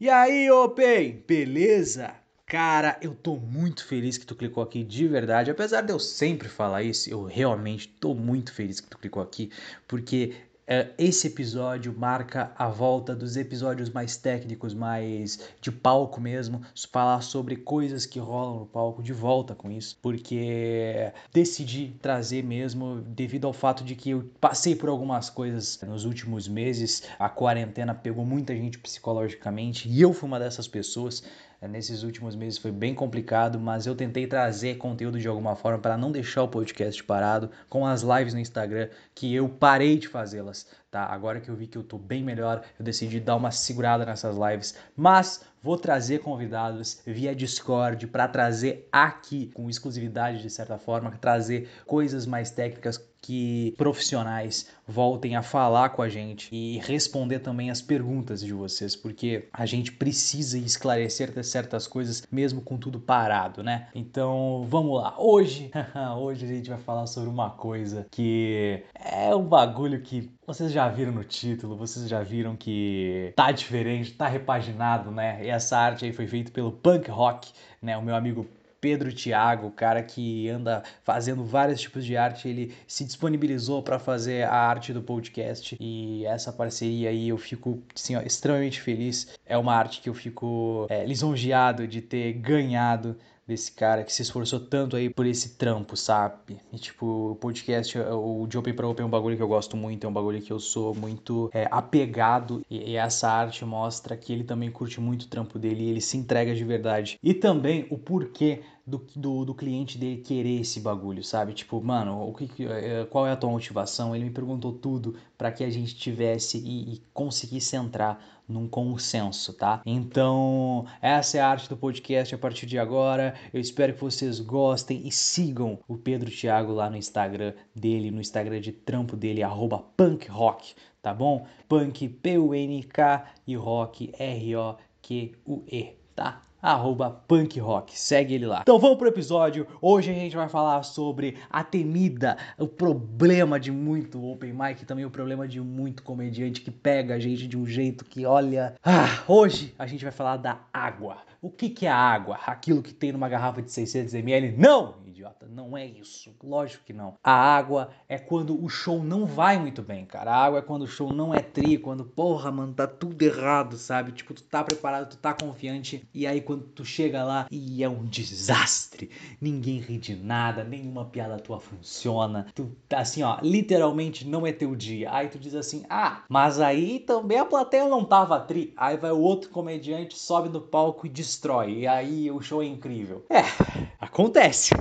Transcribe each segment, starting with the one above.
E aí, Open, beleza? Cara, eu tô muito feliz que tu clicou aqui de verdade. Apesar de eu sempre falar isso, eu realmente tô muito feliz que tu clicou aqui, porque esse episódio marca a volta dos episódios mais técnicos, mais de palco mesmo, falar sobre coisas que rolam no palco, de volta com isso, porque decidi trazer mesmo devido ao fato de que eu passei por algumas coisas nos últimos meses, a quarentena pegou muita gente psicologicamente e eu fui uma dessas pessoas. É, nesses últimos meses foi bem complicado, mas eu tentei trazer conteúdo de alguma forma para não deixar o podcast parado com as lives no Instagram que eu parei de fazê-las, tá? Agora que eu vi que eu tô bem melhor, eu decidi dar uma segurada nessas lives, mas vou trazer convidados via Discord para trazer aqui com exclusividade de certa forma, trazer coisas mais técnicas que profissionais voltem a falar com a gente e responder também as perguntas de vocês, porque a gente precisa esclarecer certas coisas mesmo com tudo parado, né? Então, vamos lá. Hoje, hoje a gente vai falar sobre uma coisa que é um bagulho que vocês já viram no título, vocês já viram que tá diferente, tá repaginado, né? E essa arte aí foi feita pelo Punk Rock, né? O meu amigo Pedro Thiago, o cara que anda fazendo vários tipos de arte, ele se disponibilizou para fazer a arte do podcast e essa parceria aí eu fico assim, ó, extremamente feliz. É uma arte que eu fico é, lisonjeado de ter ganhado desse cara que se esforçou tanto aí por esse trampo, sabe? E tipo, o podcast, o de Open pra Open é um bagulho que eu gosto muito, é um bagulho que eu sou muito é, apegado e, e, essa arte mostra que ele também curte muito o trampo dele e ele se entrega de verdade. E também o porquê do, do, do, cliente dele querer esse bagulho, sabe? Tipo, mano, o que, é, qual é a tua motivação? Ele me perguntou tudo para que a gente tivesse e, e conseguisse entrar num consenso, tá? Então, essa é a arte do podcast a partir de agora. Eu espero que vocês gostem e sigam o Pedro Thiago lá no Instagram dele, no Instagram de trampo dele, punkrock, tá bom? Punk, P-U-N-K e rock, R-O-Q-U-E, tá? Arroba punk rock. Segue ele lá. Então vamos pro episódio. Hoje a gente vai falar sobre a temida, o problema de muito open mic, também o problema de muito comediante que pega a gente de um jeito que olha. Ah, hoje a gente vai falar da água. O que, que é a água? Aquilo que tem numa garrafa de 600 ml? Não! Idiota. Não é isso. Lógico que não. A água é quando o show não vai muito bem, cara. A água é quando o show não é tri, quando, porra, mano, tá tudo errado, sabe? Tipo, tu tá preparado, tu tá confiante, e aí quando tu chega lá e é um desastre. Ninguém ri de nada, nenhuma piada tua funciona. Tu assim, ó, literalmente não é teu dia. Aí tu diz assim: "Ah, mas aí também a plateia não tava tri". Aí vai o outro comediante, sobe no palco e destrói. E aí o show é incrível. É, acontece.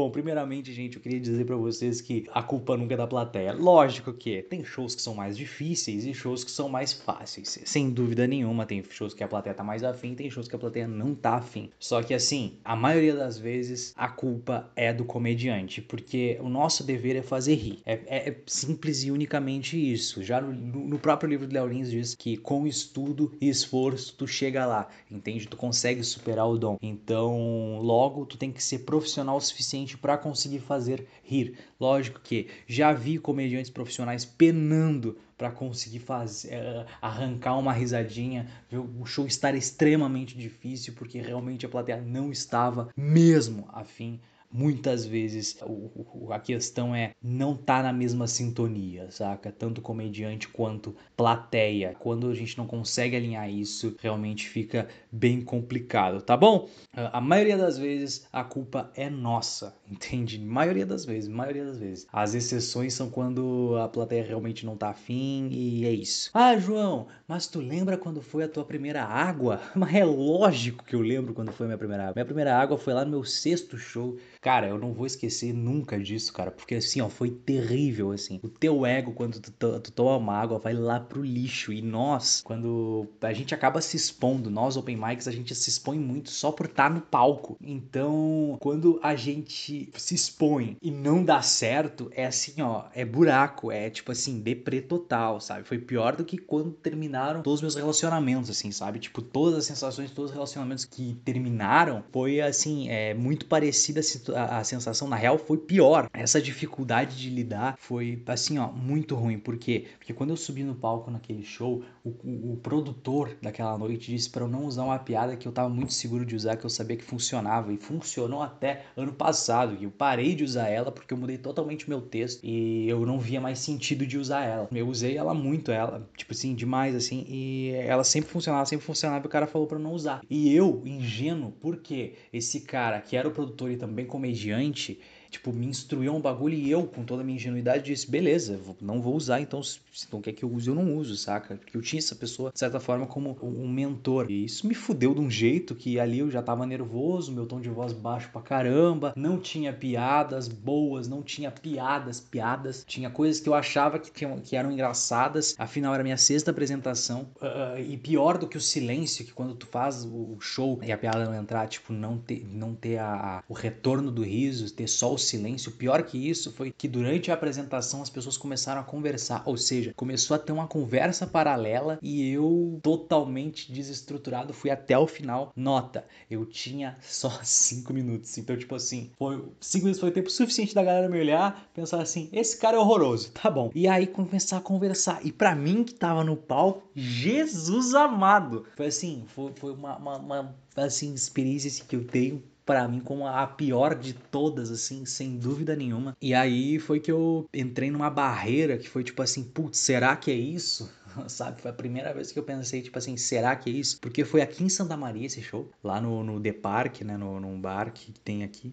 Bom, primeiramente, gente, eu queria dizer para vocês que a culpa nunca é da plateia. Lógico que tem shows que são mais difíceis e shows que são mais fáceis. Sem dúvida nenhuma, tem shows que a plateia tá mais afim, tem shows que a plateia não tá afim. Só que assim, a maioria das vezes a culpa é do comediante, porque o nosso dever é fazer rir. É, é, é simples e unicamente isso. Já no, no próprio livro do Léo Lins diz que com estudo e esforço tu chega lá, entende? Tu consegue superar o dom. Então, logo tu tem que ser profissional o suficiente suficiente para conseguir fazer rir. Lógico que já vi comediantes profissionais penando para conseguir fazer uh, arrancar uma risadinha, o show estar extremamente difícil porque realmente a plateia não estava mesmo afim muitas vezes o, o, a questão é não tá na mesma sintonia, saca? Tanto comediante quanto plateia. Quando a gente não consegue alinhar isso, realmente fica bem complicado, tá bom? A maioria das vezes a culpa é nossa, entende? Maioria das vezes, maioria das vezes. As exceções são quando a plateia realmente não tá afim e é isso. Ah, João, mas tu lembra quando foi a tua primeira água? Mas é lógico que eu lembro quando foi a minha primeira água. Minha primeira água foi lá no meu sexto show Cara, eu não vou esquecer nunca disso, cara, porque assim, ó, foi terrível, assim. O teu ego, quando tu, tu toma uma água, vai lá pro lixo. E nós, quando a gente acaba se expondo, nós, open mics, a gente se expõe muito só por estar tá no palco. Então, quando a gente se expõe e não dá certo, é assim, ó, é buraco, é tipo assim, deprê total, sabe? Foi pior do que quando terminaram todos os meus relacionamentos, assim, sabe? Tipo, todas as sensações, todos os relacionamentos que terminaram, foi assim, é muito parecida a situação a, sensação, na real, foi pior. Essa dificuldade de lidar foi, assim, ó, muito ruim. Por quê? Porque quando eu subi no palco naquele show, o, o, o produtor daquela noite disse para eu não usar uma piada que eu tava muito seguro de usar, que eu sabia que funcionava. E funcionou até ano passado. E eu parei de usar ela porque eu mudei totalmente meu texto e eu não via mais sentido de usar ela. Eu usei ela muito, ela, tipo assim, demais, assim, e ela sempre funcionava, sempre funcionava e o cara falou para não usar. E eu, ingênuo, porque esse cara que era o produtor e também comediante, tipo, me instruiu um bagulho e eu, com toda a minha ingenuidade, disse: beleza, não vou usar, então se não quer que eu use, eu não uso, saca? Porque eu tinha essa pessoa, de certa forma, como um mentor. E isso me fudeu de um jeito que ali eu já tava nervoso, meu tom de voz baixo pra caramba, não tinha piadas boas, não tinha piadas, piadas. Tinha coisas que eu achava que, tinham, que eram engraçadas, afinal era minha sexta apresentação. Uh, e pior do que o silêncio, que quando tu faz o show e a piada não entrar, tipo, não ter, não ter a, a, o retorno do riso, ter só o silêncio. Pior que isso foi que durante a apresentação as pessoas começaram a conversar, ou seja, começou a ter uma conversa paralela e eu totalmente desestruturado fui até o final. Nota, eu tinha só cinco minutos, então tipo assim, foi cinco minutos foi o tempo suficiente da galera me olhar, pensar assim, esse cara é horroroso, tá bom. E aí começar a conversar. E para mim que tava no palco, Jesus amado, foi assim, foi, foi uma, uma, uma assim experiência que eu tenho para mim como a pior de todas, assim, sem dúvida nenhuma. E aí foi que eu entrei numa barreira que foi tipo assim, putz, será que é isso? Sabe? Foi a primeira vez que eu pensei, tipo assim, será que é isso? Porque foi aqui em Santa Maria esse show, lá no, no The Park, né, no, num bar que tem aqui.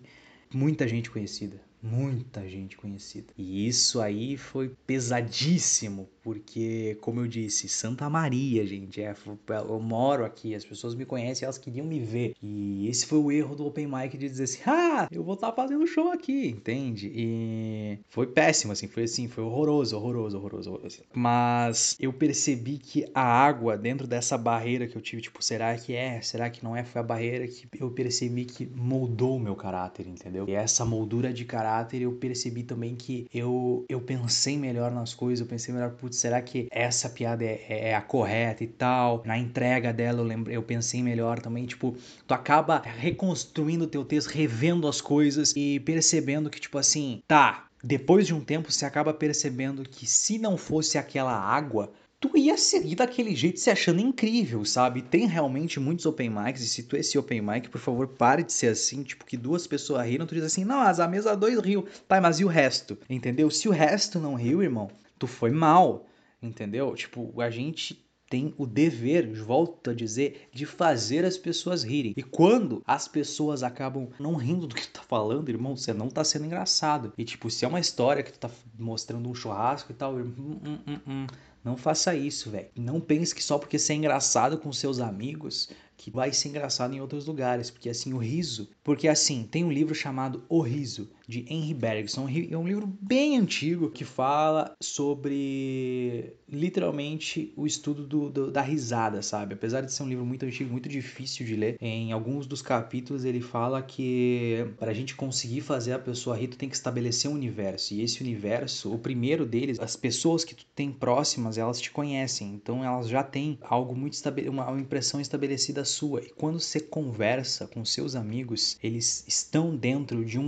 Muita gente conhecida, muita gente conhecida. E isso aí foi pesadíssimo porque, como eu disse, Santa Maria, gente, é, eu moro aqui, as pessoas me conhecem, elas queriam me ver. E esse foi o erro do Open Mic de dizer assim, ah, eu vou estar tá fazendo show aqui, entende? E foi péssimo, assim, foi assim, foi horroroso, horroroso, horroroso, horroroso. Mas eu percebi que a água dentro dessa barreira que eu tive, tipo, será que é, será que não é? Foi a barreira que eu percebi que moldou o meu caráter, entendeu? E essa moldura de caráter eu percebi também que eu, eu pensei melhor nas coisas, eu pensei melhor, putz, será que essa piada é, é, é, a correta e tal? Na entrega dela eu, lembrei, eu pensei melhor também, tipo, tu acaba reconstruindo o teu texto, revendo as coisas e percebendo que, tipo assim, tá, depois de um tempo você acaba percebendo que se não fosse aquela água, tu ia seguir daquele jeito se achando incrível, sabe? Tem realmente muitos open mics, e se tu é esse open mic, por favor, pare de ser assim, tipo, que duas pessoas riram, tu diz assim, não, as a mesa dois riu, tá, mas e o resto? Entendeu? Se o resto não riu, irmão, tu foi mal. Entendeu? Tipo, a gente tem o dever, volto a dizer, de fazer as pessoas rirem. E quando as pessoas acabam não rindo do que tu tá falando, irmão, você não tá sendo engraçado. E tipo, se é uma história que tu tá mostrando um churrasco e tal, hum, hum, hum, hum não faça isso, velho. Não pense que só porque você é engraçado com seus amigos, que vai ser engraçado em outros lugares, porque assim o riso, porque assim tem um livro chamado O Riso de Henry Bergson, é um livro bem antigo que fala sobre literalmente o estudo do, do, da risada, sabe? Apesar de ser um livro muito antigo, muito difícil de ler, em alguns dos capítulos ele fala que para a gente conseguir fazer a pessoa rir, tu tem que estabelecer um universo e esse universo, o primeiro deles, as pessoas que tu tem próximas, elas te conhecem, então elas já têm algo muito uma, uma impressão estabelecida sua. E quando você conversa com seus amigos, eles estão dentro de um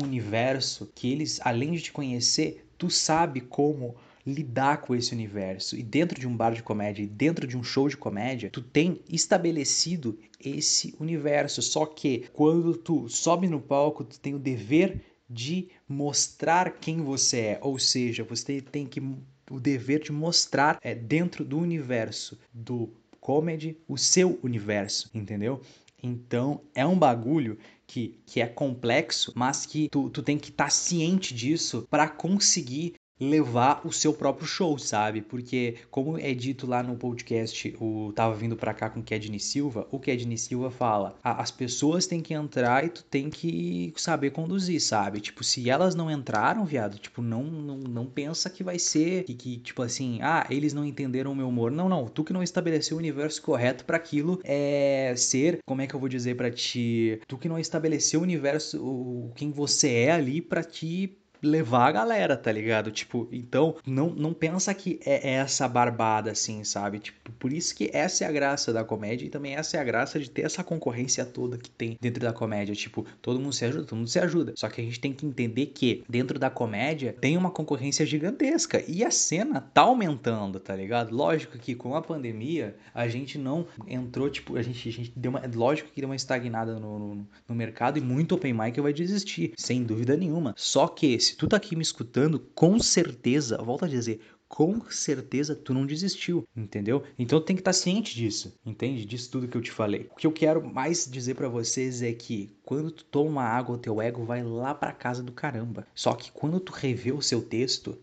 universo que eles, além de te conhecer, tu sabe como lidar com esse universo. E dentro de um bar de comédia, dentro de um show de comédia, tu tem estabelecido esse universo. Só que quando tu sobe no palco, tu tem o dever de mostrar quem você é. Ou seja, você tem que o dever de mostrar é, dentro do universo do comedy o seu universo, entendeu? Então é um bagulho que, que é complexo, mas que tu, tu tem que estar tá ciente disso para conseguir levar o seu próprio show, sabe? Porque, como é dito lá no podcast, o Tava Vindo Pra Cá com o Kedney Silva, o Kedney Silva fala, as pessoas têm que entrar e tu tem que saber conduzir, sabe? Tipo, se elas não entraram, viado, tipo, não, não, não pensa que vai ser, que, que tipo assim, ah, eles não entenderam o meu humor. Não, não, tu que não estabeleceu o universo correto para aquilo é ser, como é que eu vou dizer para ti, tu que não estabeleceu o universo, o, quem você é ali para ti levar a galera, tá ligado? Tipo, então não, não pensa que é essa barbada assim, sabe? Tipo, por isso que essa é a graça da comédia e também essa é a graça de ter essa concorrência toda que tem dentro da comédia. Tipo, todo mundo se ajuda, todo mundo se ajuda. Só que a gente tem que entender que dentro da comédia tem uma concorrência gigantesca e a cena tá aumentando, tá ligado? Lógico que com a pandemia a gente não entrou, tipo, a gente, a gente deu uma. Lógico que deu uma estagnada no, no, no mercado e muito open mic vai desistir, sem dúvida nenhuma. Só que se tu tá aqui me escutando, com certeza, volta a dizer, com certeza tu não desistiu, entendeu? Então tu tem que estar tá ciente disso, entende? Disso tudo que eu te falei. O que eu quero mais dizer para vocês é que quando tu toma água, o teu ego vai lá para casa do caramba. Só que quando tu revê o seu texto,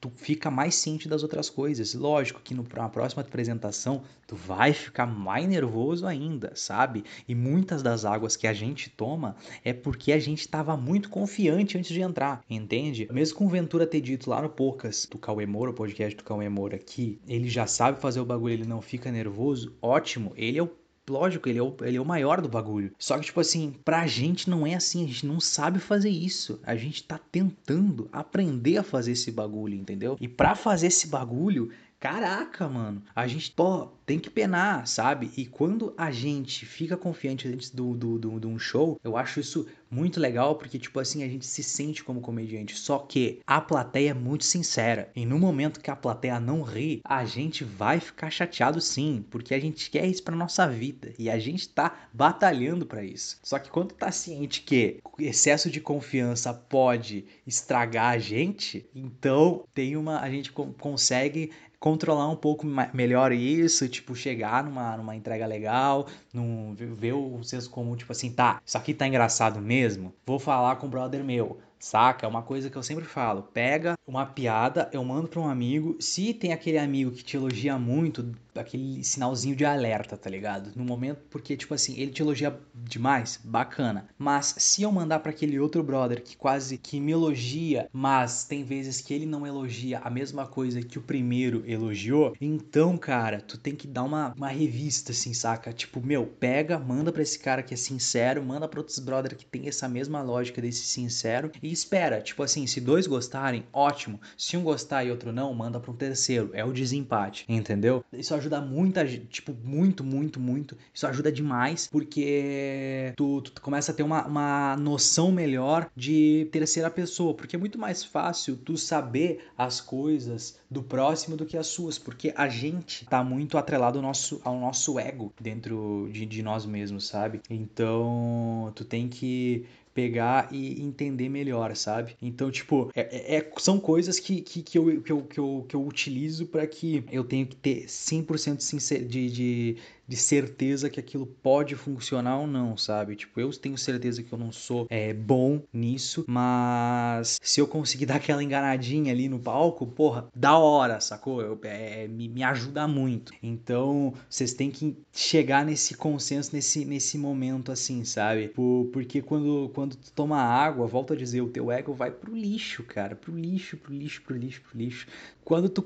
tu fica mais ciente das outras coisas. Lógico que na próxima apresentação tu vai ficar mais nervoso ainda, sabe? E muitas das águas que a gente toma é porque a gente estava muito confiante antes de entrar, entende? Mesmo com o Ventura ter dito lá no Poucas do Cauê Moura, o podcast do Cauê Moura aqui, ele já sabe fazer o bagulho, ele não fica nervoso, ótimo, ele é o lógico, ele é, o, ele é o maior do bagulho. Só que, tipo assim, pra gente não é assim, a gente não sabe fazer isso. A gente tá tentando aprender a fazer esse bagulho, entendeu? E para fazer esse bagulho, Caraca, mano, a gente pô, tem que penar, sabe? E quando a gente fica confiante antes do, do, do, de um show, eu acho isso muito legal porque, tipo assim, a gente se sente como comediante. Só que a plateia é muito sincera. E no momento que a plateia não ri, a gente vai ficar chateado sim, porque a gente quer isso pra nossa vida. E a gente tá batalhando para isso. Só que quando tá ciente que excesso de confiança pode estragar a gente, então tem uma. A gente consegue controlar um pouco melhor isso, tipo, chegar numa, numa entrega legal, num, ver o senso comum, tipo assim, tá, isso aqui tá engraçado mesmo, vou falar com o brother meu. Saca? É uma coisa que eu sempre falo. Pega uma piada, eu mando para um amigo. Se tem aquele amigo que te elogia muito, aquele sinalzinho de alerta, tá ligado? No momento, porque, tipo assim, ele te elogia demais, bacana. Mas se eu mandar para aquele outro brother que quase que me elogia, mas tem vezes que ele não elogia a mesma coisa que o primeiro elogiou, então, cara, tu tem que dar uma, uma revista, assim, saca? Tipo, meu, pega, manda pra esse cara que é sincero, manda pra outros brother que tem essa mesma lógica desse sincero e espera. Tipo assim, se dois gostarem, ótimo. Se um gostar e outro não, manda um terceiro. É o desempate, entendeu? Isso ajuda ajuda muita tipo, muito, muito, muito. Isso ajuda demais, porque tu, tu começa a ter uma, uma noção melhor de terceira pessoa, porque é muito mais fácil tu saber as coisas do próximo do que as suas, porque a gente tá muito atrelado ao nosso, ao nosso ego dentro de, de nós mesmos, sabe? Então, tu tem que pegar e entender melhor, sabe? Então, tipo, é, é, é são coisas que, que, que, eu, que, eu, que, eu, que eu utilizo para que eu tenha que ter 100% de, de, de certeza que aquilo pode funcionar ou não, sabe? Tipo, eu tenho certeza que eu não sou é, bom nisso, mas se eu conseguir dar aquela enganadinha ali no palco, porra, da hora, sacou? Eu, é, me, me ajuda muito. Então, vocês têm que chegar nesse consenso, nesse, nesse momento assim, sabe? Por, porque quando, quando tu toma água, volto a dizer, o teu ego vai pro lixo, cara, pro lixo, pro lixo, pro lixo, pro lixo. Quando tu,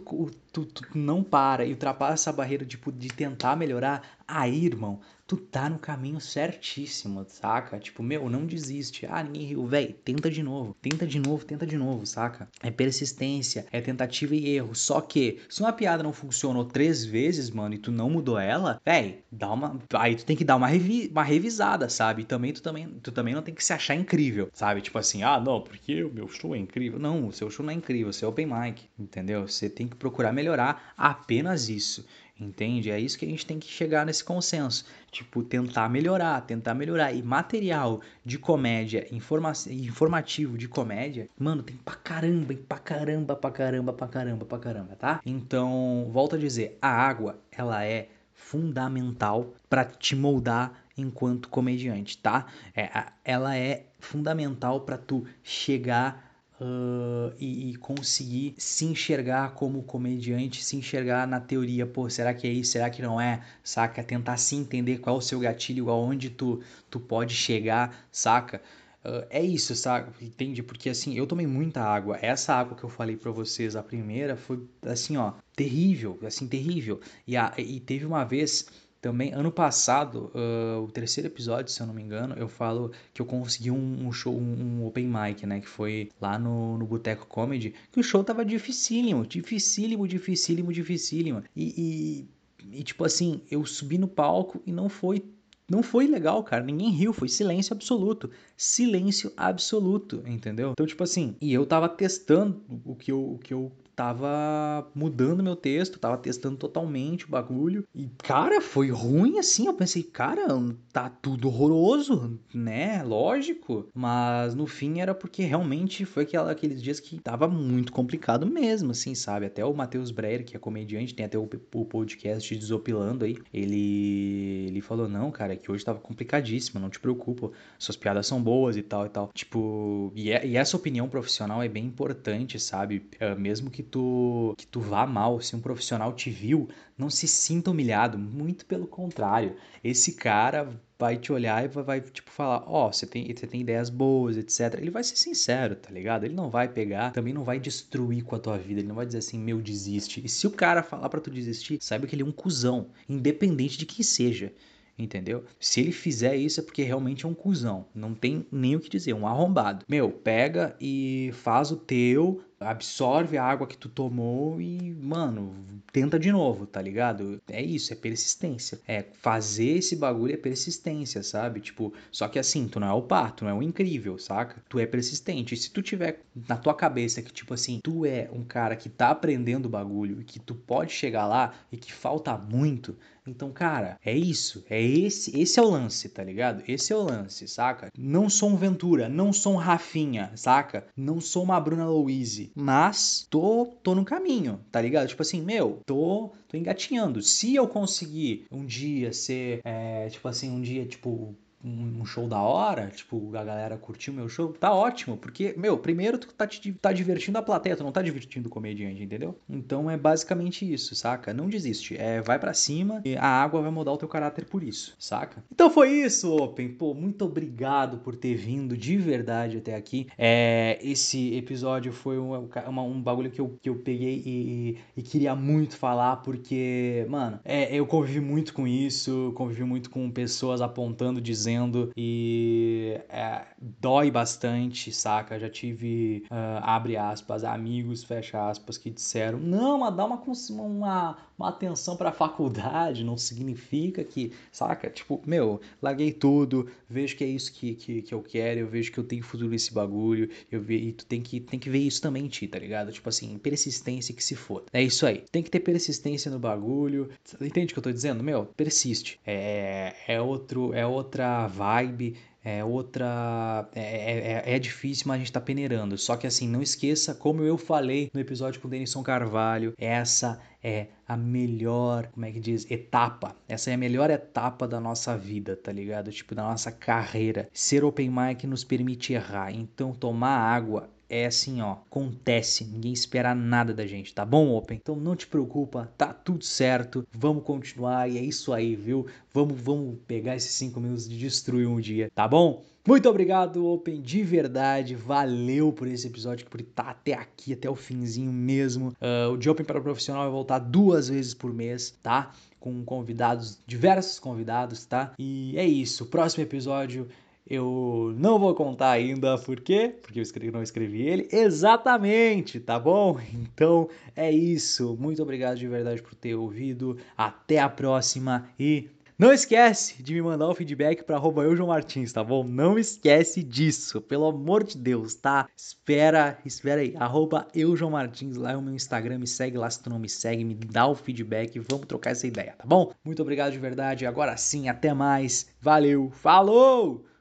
tu, tu não para e ultrapassa essa barreira tipo, de tentar melhorar, aí, irmão, tu tá no caminho certíssimo, saca? Tipo, meu, não desiste. Ah, ninguém riu, velho, tenta de novo, tenta de novo, tenta de novo, saca? É persistência, é tentativa e erro. Só que, se uma piada não funcionou três vezes, mano, e tu não mudou ela, velho, dá uma. Aí tu tem que dar uma, revi... uma revisada, sabe? E também tu, também tu também não tem que se achar incrível, sabe? Tipo assim, ah, não, porque o meu show é incrível. Não, o seu show não é incrível, o seu é open mic, entendeu? Você tem que procurar melhorar apenas isso. Entende? É isso que a gente tem que chegar nesse consenso. Tipo, tentar melhorar, tentar melhorar. E material de comédia, informa informativo de comédia, mano, tem pra caramba, pra caramba, pra caramba, pra caramba, pra caramba, tá? Então, volto a dizer, a água, ela é fundamental para te moldar enquanto comediante, tá? É, ela é fundamental para tu chegar uh, e, e, conseguir se enxergar como comediante, se enxergar na teoria, pô, será que é isso, será que não é, saca? Tentar se entender qual é o seu gatilho, aonde tu, tu pode chegar, saca? Uh, é isso, saca? Entende? Porque assim, eu tomei muita água. Essa água que eu falei para vocês, a primeira, foi assim, ó, terrível, assim, terrível. E, a, e teve uma vez Também, ano passado, uh, o terceiro episódio, se eu não me engano, eu falo que eu consegui um, um show, um, um, open mic, né? Que foi lá no, no Boteco Comedy, que o show tava dificílimo, dificílimo, dificílimo, dificílimo. E, e, e tipo assim, eu subi no palco e não foi não foi legal, cara. Ninguém riu, foi silêncio absoluto. Silêncio absoluto, entendeu? Então, tipo assim, e eu tava testando o que eu, o que eu tava mudando meu texto, tava testando totalmente o bagulho. E, cara, foi ruim assim. Eu pensei, cara, tá tudo horroroso, né? Lógico. Mas no fim era porque realmente foi aquela, aqueles dias que tava muito complicado mesmo, assim, sabe? Até o Matheus Breyer, que é comediante, tem até o, o podcast Desopilando aí. Ele, ele falou: Não, cara, que hoje tava complicadíssimo, não te preocupa. Suas piadas são boas e tal e tal. Tipo, e, é, e essa opinião profissional é bem importante, sabe? É, mesmo que tu, que tu vá mal, se um profissional te viu, não se sinta humilhado, muito pelo contrário. Esse cara vai te olhar e vai, vai tipo, falar, ó, oh, você tem, você tem ideias boas, etc. Ele vai ser sincero, tá ligado? Ele não vai pegar, também não vai destruir com a tua vida, ele não vai dizer assim, meu, desiste. E se o cara falar para tu desistir, saiba que ele é um cuzão, independente de quem seja entendeu? Se ele fizer isso é porque realmente é um cuzão, não tem nem o que dizer, um arrombado. Meu, pega e faz o teu, absorve a água que tu tomou e, mano, tenta de novo, tá ligado? É isso, é persistência. É fazer esse bagulho é persistência, sabe? Tipo, só que assim, tu não é o pato, não é o incrível, saca? Tu é persistente. E se tu tiver na tua cabeça que, tipo assim, tu é um cara que tá aprendendo o bagulho e que tu pode chegar lá e que falta muito, então, cara, é isso. É esse, esse é o lance, tá ligado? Esse é o lance, saca? Não sou um Ventura, não sou um Rafinha, saca? Não sou uma Bruna Louise, mas tô tô no caminho, tá ligado? Tipo assim, meu, tô tô engatinhando. Se eu conseguir um dia ser, é, tipo assim, um dia, tipo, um show da hora, tipo, a galera curtiu meu show, tá ótimo, porque, meu, primeiro tu tá, te, tá divertindo a plateia, tu não tá divertindo o comediante, entendeu? Então é basicamente isso, saca? Não desiste, é, vai para cima e a água vai mudar o teu caráter por isso, saca? Então foi isso, Open, pô, muito obrigado por ter vindo de verdade até aqui. É, esse episódio foi um, uma, um bagulho que eu, que eu peguei e, e, queria muito falar, porque, mano, é, eu convivi muito com isso, convivi muito com pessoas apontando, dizendo fazendo e é, dói bastante, saca? Já tive, uh, abre aspas, amigos, fecha aspas, que disseram: não, mas dá uma, uma, uma atenção pra faculdade, não significa que, saca? Tipo, meu, larguei tudo, vejo que é isso que, que, que eu quero, eu vejo que eu tenho futuro nesse bagulho, eu ve, e tu tem que, tem que ver isso também em ti, tá ligado? Tipo assim, persistência que se foda. É isso aí, tem que ter persistência no bagulho. Entende o que eu tô dizendo? Meu, persiste. É, é, outro, é outra vibe, é outra. É, é, é, é, difícil, mas a gente tá peneirando. Só que assim, não esqueça, como eu falei no episódio com o Denison Carvalho, essa é a melhor, como é que diz, etapa. Essa é a melhor etapa da nossa vida, tá ligado? Tipo, da nossa carreira. Ser open mic nos permite errar. Então, tomar água é assim, ó, acontece, ninguém espera nada da gente, tá bom, Open? Então não te preocupa, tá tudo certo, vamos continuar e é isso aí, viu? Vamos, vamos pegar esses cinco minutos de destruir um dia, tá bom? Muito obrigado, Open, de verdade. Valeu por esse episódio, por estar até aqui, até o finzinho mesmo. Uh, o de Open para o Profissional vai voltar duas vezes por mês, tá? Com convidados, diversos convidados, tá? E é isso. Próximo episódio eu não vou contar ainda por quê, porque eu escrevi, não escrevi ele exatamente, tá bom? Então é isso. Muito obrigado de verdade por ter ouvido. Até a próxima e não esquece de me mandar o feedback para Martins, tá bom? Não esquece disso, pelo amor de Deus, tá? Espera, espera aí, arroba Martins, lá é o meu Instagram, me segue lá se tu não me segue, me dá o feedback, vamos trocar essa ideia, tá bom? Muito obrigado de verdade, agora sim, até mais, valeu, falou!